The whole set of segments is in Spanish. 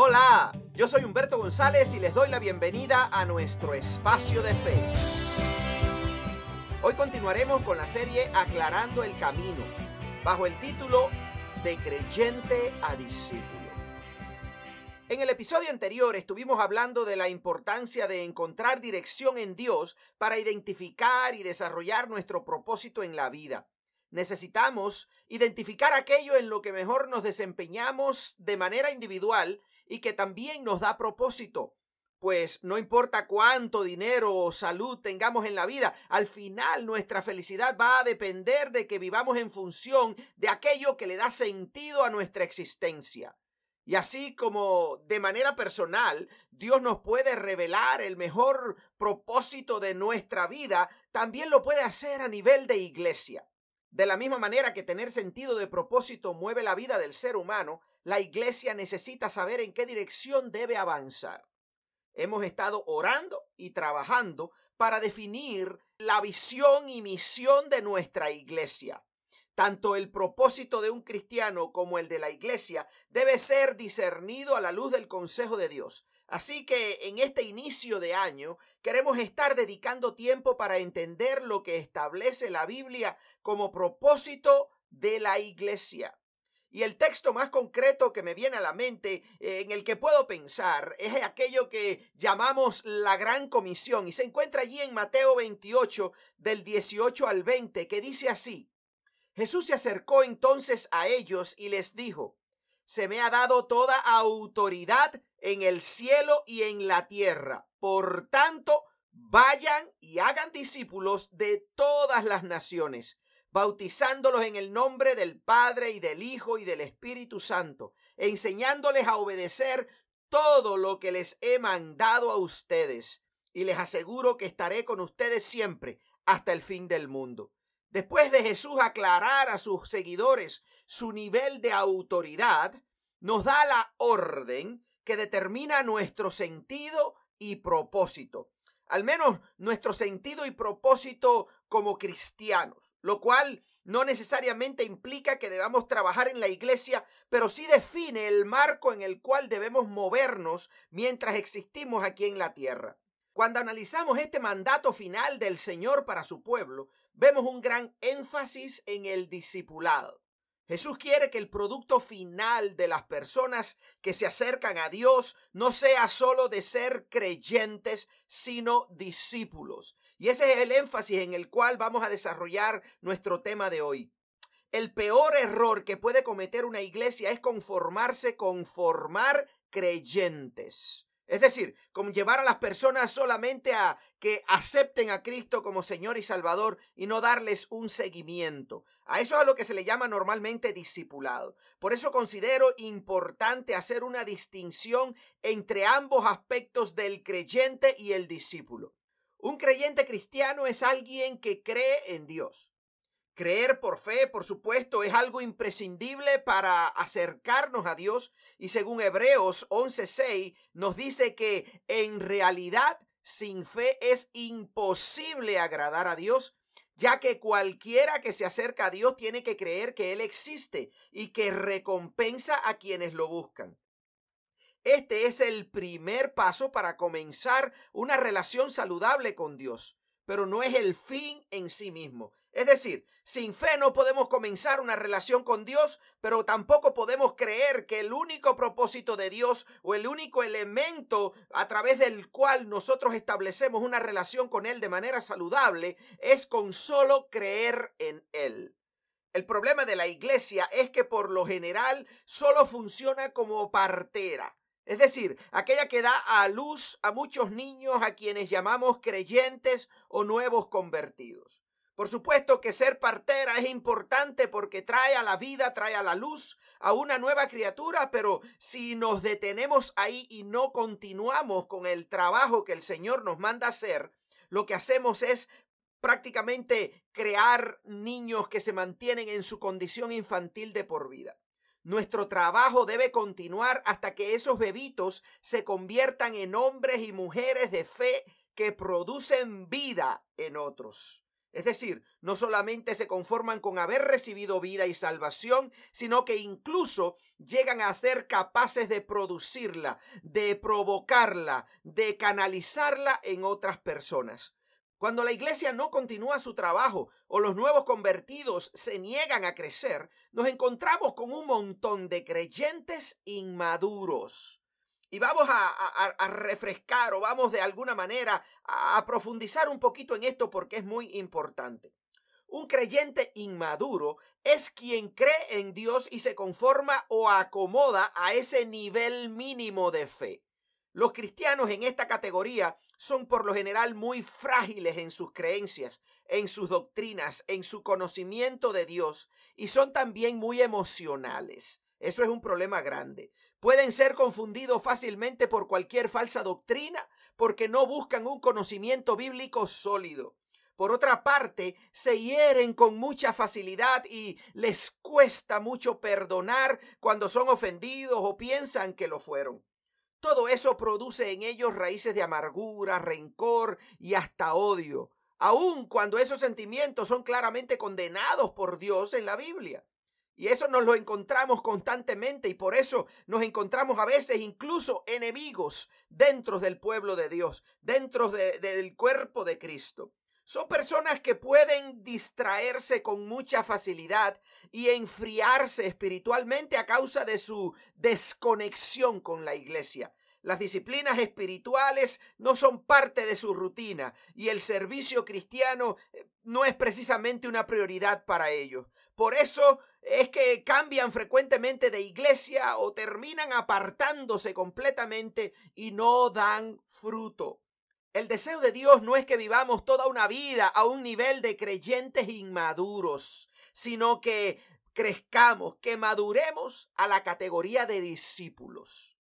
Hola, yo soy Humberto González y les doy la bienvenida a nuestro espacio de fe. Hoy continuaremos con la serie Aclarando el Camino, bajo el título De creyente a discípulo. En el episodio anterior estuvimos hablando de la importancia de encontrar dirección en Dios para identificar y desarrollar nuestro propósito en la vida. Necesitamos identificar aquello en lo que mejor nos desempeñamos de manera individual y que también nos da propósito. Pues no importa cuánto dinero o salud tengamos en la vida, al final nuestra felicidad va a depender de que vivamos en función de aquello que le da sentido a nuestra existencia. Y así como de manera personal Dios nos puede revelar el mejor propósito de nuestra vida, también lo puede hacer a nivel de iglesia. De la misma manera que tener sentido de propósito mueve la vida del ser humano, la iglesia necesita saber en qué dirección debe avanzar. Hemos estado orando y trabajando para definir la visión y misión de nuestra iglesia. Tanto el propósito de un cristiano como el de la iglesia debe ser discernido a la luz del consejo de Dios. Así que en este inicio de año queremos estar dedicando tiempo para entender lo que establece la Biblia como propósito de la iglesia. Y el texto más concreto que me viene a la mente, eh, en el que puedo pensar, es aquello que llamamos la gran comisión. Y se encuentra allí en Mateo 28, del 18 al 20, que dice así. Jesús se acercó entonces a ellos y les dijo, se me ha dado toda autoridad en el cielo y en la tierra. Por tanto, vayan y hagan discípulos de todas las naciones, bautizándolos en el nombre del Padre y del Hijo y del Espíritu Santo, enseñándoles a obedecer todo lo que les he mandado a ustedes. Y les aseguro que estaré con ustedes siempre hasta el fin del mundo. Después de Jesús aclarar a sus seguidores su nivel de autoridad, nos da la orden que determina nuestro sentido y propósito. Al menos nuestro sentido y propósito como cristianos, lo cual no necesariamente implica que debamos trabajar en la iglesia, pero sí define el marco en el cual debemos movernos mientras existimos aquí en la tierra. Cuando analizamos este mandato final del Señor para su pueblo, vemos un gran énfasis en el discipulado. Jesús quiere que el producto final de las personas que se acercan a Dios no sea solo de ser creyentes, sino discípulos. Y ese es el énfasis en el cual vamos a desarrollar nuestro tema de hoy. El peor error que puede cometer una iglesia es conformarse con formar creyentes. Es decir, como llevar a las personas solamente a que acepten a Cristo como Señor y Salvador y no darles un seguimiento. A eso es a lo que se le llama normalmente discipulado. Por eso considero importante hacer una distinción entre ambos aspectos del creyente y el discípulo. Un creyente cristiano es alguien que cree en Dios. Creer por fe, por supuesto, es algo imprescindible para acercarnos a Dios y según Hebreos 11:6 nos dice que en realidad sin fe es imposible agradar a Dios, ya que cualquiera que se acerca a Dios tiene que creer que Él existe y que recompensa a quienes lo buscan. Este es el primer paso para comenzar una relación saludable con Dios pero no es el fin en sí mismo. Es decir, sin fe no podemos comenzar una relación con Dios, pero tampoco podemos creer que el único propósito de Dios o el único elemento a través del cual nosotros establecemos una relación con Él de manera saludable es con solo creer en Él. El problema de la iglesia es que por lo general solo funciona como partera. Es decir, aquella que da a luz a muchos niños a quienes llamamos creyentes o nuevos convertidos. Por supuesto que ser partera es importante porque trae a la vida, trae a la luz a una nueva criatura, pero si nos detenemos ahí y no continuamos con el trabajo que el Señor nos manda hacer, lo que hacemos es prácticamente crear niños que se mantienen en su condición infantil de por vida. Nuestro trabajo debe continuar hasta que esos bebitos se conviertan en hombres y mujeres de fe que producen vida en otros. Es decir, no solamente se conforman con haber recibido vida y salvación, sino que incluso llegan a ser capaces de producirla, de provocarla, de canalizarla en otras personas. Cuando la iglesia no continúa su trabajo o los nuevos convertidos se niegan a crecer, nos encontramos con un montón de creyentes inmaduros. Y vamos a, refrescar o vamos de alguna manera a profundizar un poquito en esto porque es muy importante. Un creyente inmaduro es quien cree en Dios y se conforma o acomoda a ese nivel mínimo de fe. Los cristianos en esta categoría son por lo general muy frágiles en sus creencias, en sus doctrinas, en su conocimiento de Dios y son también muy emocionales. Eso es un problema grande. Pueden ser confundidos fácilmente por cualquier falsa doctrina porque no buscan un conocimiento bíblico sólido. Por otra parte, se hieren con mucha facilidad y les cuesta mucho perdonar cuando son ofendidos o piensan que lo fueron. Todo eso produce en ellos raíces de amargura, rencor y hasta odio, aun cuando esos sentimientos son claramente condenados por Dios en la Biblia. Y eso nos lo encontramos constantemente y por eso nos encontramos a veces incluso enemigos dentro del pueblo de Dios, dentro del cuerpo de Cristo. Son personas que pueden distraerse con mucha facilidad y enfriarse espiritualmente a causa de su desconexión con la iglesia. Las disciplinas espirituales no son parte de su rutina y el servicio cristiano eh, no es precisamente una prioridad para ellos. Por eso es que cambian frecuentemente de iglesia o terminan apartándose completamente y no dan fruto. El deseo de Dios no es que vivamos toda una vida a un nivel de creyentes inmaduros, sino que crezcamos, que maduremos a la categoría de discípulos.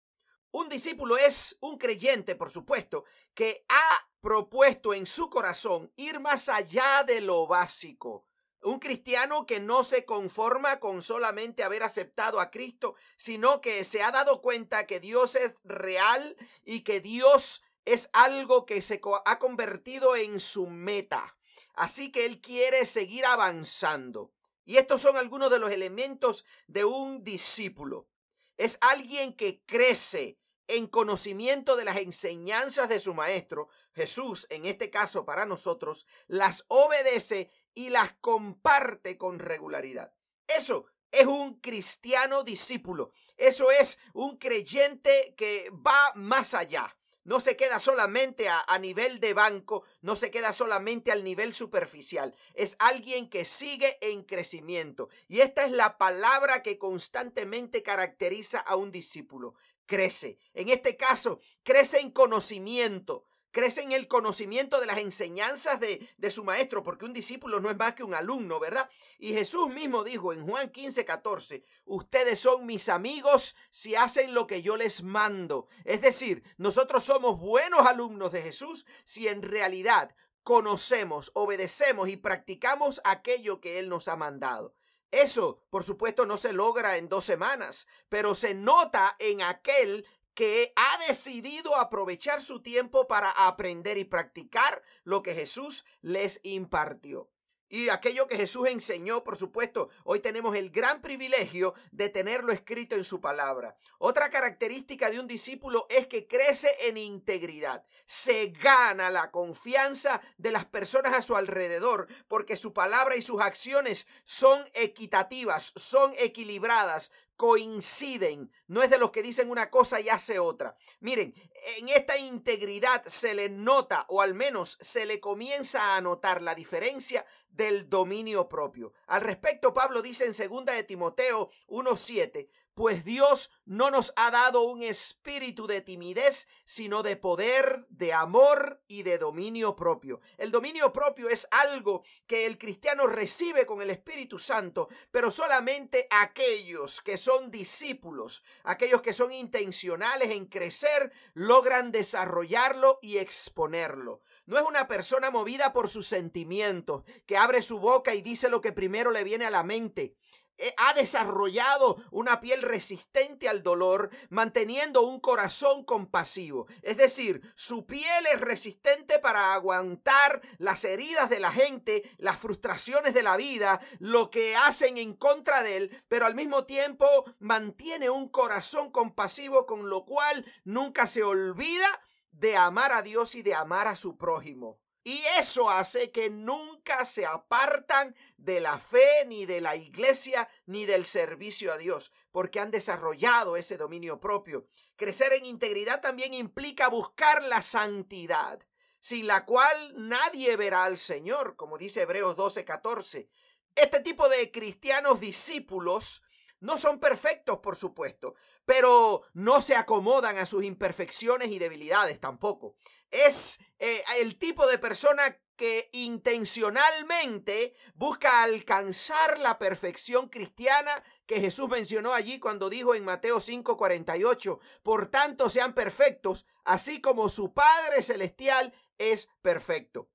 Un discípulo es un creyente, por supuesto, que ha propuesto en su corazón ir más allá de lo básico. Un cristiano que no se conforma con solamente haber aceptado a Cristo, sino que se ha dado cuenta que Dios es real y que Dios es algo que se ha convertido en su meta. Así que él quiere seguir avanzando. Y estos son algunos de los elementos de un discípulo. Es alguien que crece en conocimiento de las enseñanzas de su maestro. Jesús, en este caso para nosotros, las obedece y las comparte con regularidad. Eso es un cristiano discípulo. Eso es un creyente que va más allá no se queda solamente a, nivel de banco, no se queda solamente al nivel superficial. Es alguien que sigue en crecimiento. Y esta es la palabra que constantemente caracteriza a un discípulo. Crece. En este caso, crece en conocimiento crece en el conocimiento de las enseñanzas de, de, su maestro, porque un discípulo no es más que un alumno, ¿verdad? Y Jesús mismo dijo en Juan 15, 14, ustedes son mis amigos si hacen lo que yo les mando. Es decir, nosotros somos buenos alumnos de Jesús si en realidad conocemos, obedecemos y practicamos aquello que Él nos ha mandado. Eso, por supuesto, no se logra en dos semanas, pero se nota en aquel que ha decidido aprovechar su tiempo para aprender y practicar lo que Jesús les impartió. Y aquello que Jesús enseñó, por supuesto, hoy tenemos el gran privilegio de tenerlo escrito en su palabra. Otra característica de un discípulo es que crece en integridad. Se gana la confianza de las personas a su alrededor porque su palabra y sus acciones son equitativas, son equilibradas, coinciden. No es de los que dicen una cosa y hace otra. Miren, en esta integridad se le nota, o al menos se le comienza a notar la diferencia del dominio propio. Al respecto, Pablo dice en 2 de Timoteo 1.7, pues Dios no nos ha dado un espíritu de timidez, sino de poder, de amor y de dominio propio. El dominio propio es algo que el cristiano recibe con el Espíritu Santo, pero solamente aquellos que son discípulos, aquellos que son intencionales en crecer, logran desarrollarlo y exponerlo. No es una persona movida por sus sentimientos, que abre su boca y dice lo que primero le viene a la mente. Eh, ha desarrollado una piel resistente al dolor, manteniendo un corazón compasivo. Es decir, su piel es resistente para aguantar las heridas de la gente, las frustraciones de la vida, lo que hacen en contra de él, pero al mismo tiempo mantiene un corazón compasivo con lo cual nunca se olvida de amar a Dios y de amar a su prójimo. Y eso hace que nunca se apartan de la fe, ni de la iglesia, ni del servicio a Dios, porque han desarrollado ese dominio propio. Crecer en integridad también implica buscar la santidad, sin la cual nadie verá al Señor, como dice Hebreos 12:14. Este tipo de cristianos discípulos no son perfectos, por supuesto, pero no se acomodan a sus imperfecciones y debilidades tampoco. Es eh, el tipo de persona que intencionalmente busca alcanzar la perfección cristiana que Jesús mencionó allí cuando dijo en Mateo 5:48, por tanto sean perfectos, así como su Padre Celestial es perfecto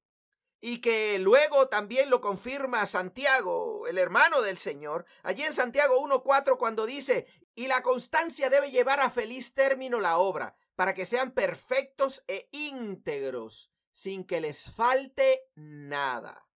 y que luego también lo confirma Santiago, el hermano del Señor, allí en Santiago 1.4 cuando dice, y la constancia debe llevar a feliz término la obra, para que sean perfectos e íntegros, sin que les falte nada.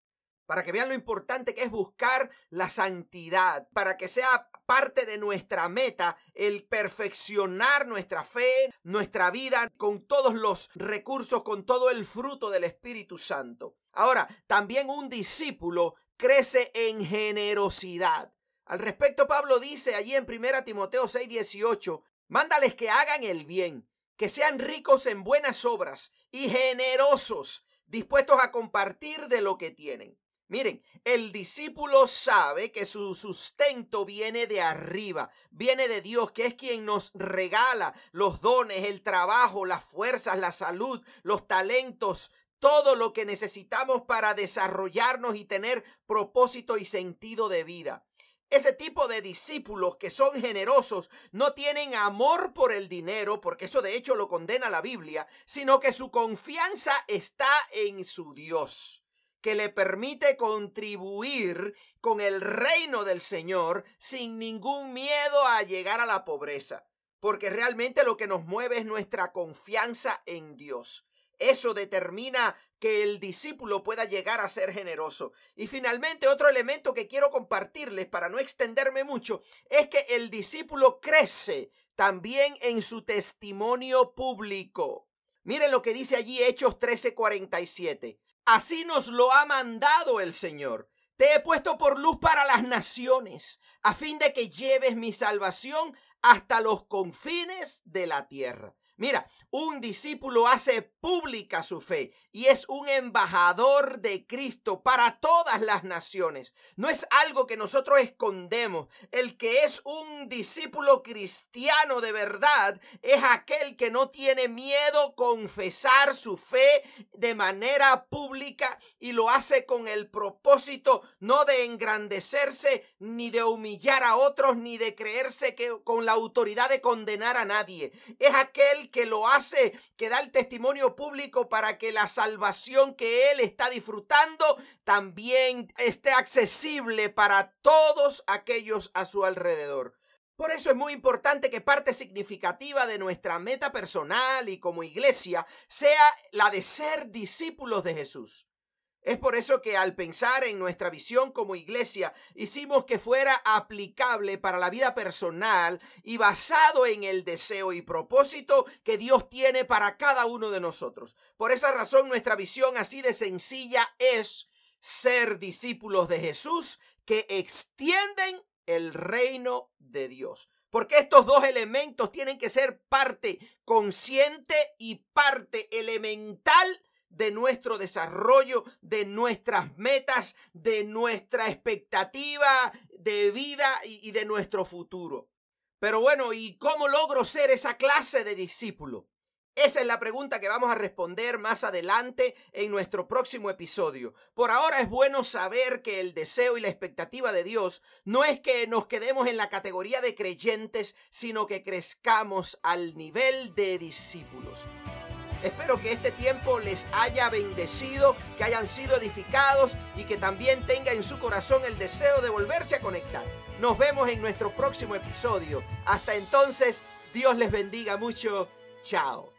Para que vean lo importante que es buscar la santidad, para que sea parte de nuestra meta el perfeccionar nuestra fe, nuestra vida con todos los recursos, con todo el fruto del Espíritu Santo. Ahora, también un discípulo crece en generosidad. Al respecto, Pablo dice allí en 1 Timoteo 6, 18, mándales que hagan el bien, que sean ricos en buenas obras y generosos, dispuestos a compartir de lo que tienen. Miren, el discípulo sabe que su sustento viene de arriba, viene de Dios, que es quien nos regala los dones, el trabajo, las fuerzas, la salud, los talentos, todo lo que necesitamos para desarrollarnos y tener propósito y sentido de vida. Ese tipo de discípulos que son generosos no tienen amor por el dinero, porque eso de hecho lo condena la Biblia, sino que su confianza está en su Dios que le permite contribuir con el reino del Señor sin ningún miedo a llegar a la pobreza, porque realmente lo que nos mueve es nuestra confianza en Dios. Eso determina que el discípulo pueda llegar a ser generoso. Y finalmente, otro elemento que quiero compartirles para no extenderme mucho es que el discípulo crece también en su testimonio público. Miren lo que dice allí Hechos 13:47. Así nos lo ha mandado el Señor. Te he puesto por luz para las naciones, a fin de que lleves mi salvación hasta los confines de la tierra. Mira, un discípulo hace pública su fe y es un embajador de Cristo para todas las naciones. No es algo que nosotros escondemos. El que es un discípulo cristiano de verdad es aquel que no tiene miedo confesar su fe de manera pública y lo hace con el propósito no de engrandecerse ni de humillar a otros ni de creerse que con la autoridad de condenar a nadie. Es que lo hace que da el testimonio público para que la salvación que él está disfrutando también esté accesible para todos aquellos a su alrededor. Por eso es muy importante que parte significativa de nuestra meta personal y como iglesia sea la de ser discípulos de Jesús. Es por eso que al pensar en nuestra visión como iglesia, hicimos que fuera aplicable para la vida personal y basado en el deseo y propósito que Dios tiene para cada uno de nosotros. Por esa razón nuestra visión así de sencilla es ser discípulos de Jesús que extienden el reino de Dios. Porque estos dos elementos tienen que ser parte consciente y parte elemental de nuestro desarrollo, de nuestras metas, de nuestra expectativa de vida y, de nuestro futuro. Pero bueno, ¿y cómo logro ser esa clase de discípulo? Esa es la pregunta que vamos a responder más adelante en nuestro próximo episodio. Por ahora es bueno saber que el deseo y la expectativa de Dios no es que nos quedemos en la categoría de creyentes, sino que crezcamos al nivel de discípulos. Espero que este tiempo les haya bendecido, que hayan sido edificados y que también tenga en su corazón el deseo de volverse a conectar. Nos vemos en nuestro próximo episodio. Hasta entonces, Dios les bendiga mucho. Chao.